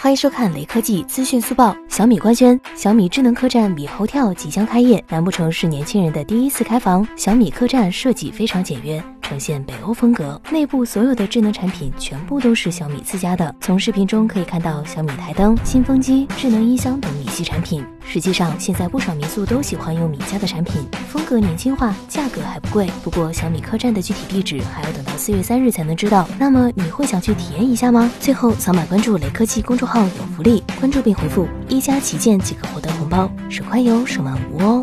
欢迎收看雷科技资讯速报。小米官宣，小米智能客栈米猴跳即将开业。难不成是年轻人的第一次开房？小米客栈设计非常简约。呈现北欧风格，内部所有的智能产品全部都是小米自家的。从视频中可以看到小米台灯、新风机、智能音箱等米系产品。实际上，现在不少民宿都喜欢用米家的产品，风格年轻化，价格还不贵。不过，小米客栈的具体地址还要等到四月三日才能知道。那么，你会想去体验一下吗？最后，扫码关注雷科技公众号有福利，关注并回复“一加旗舰”即可获得红包，省快有，省慢无哦。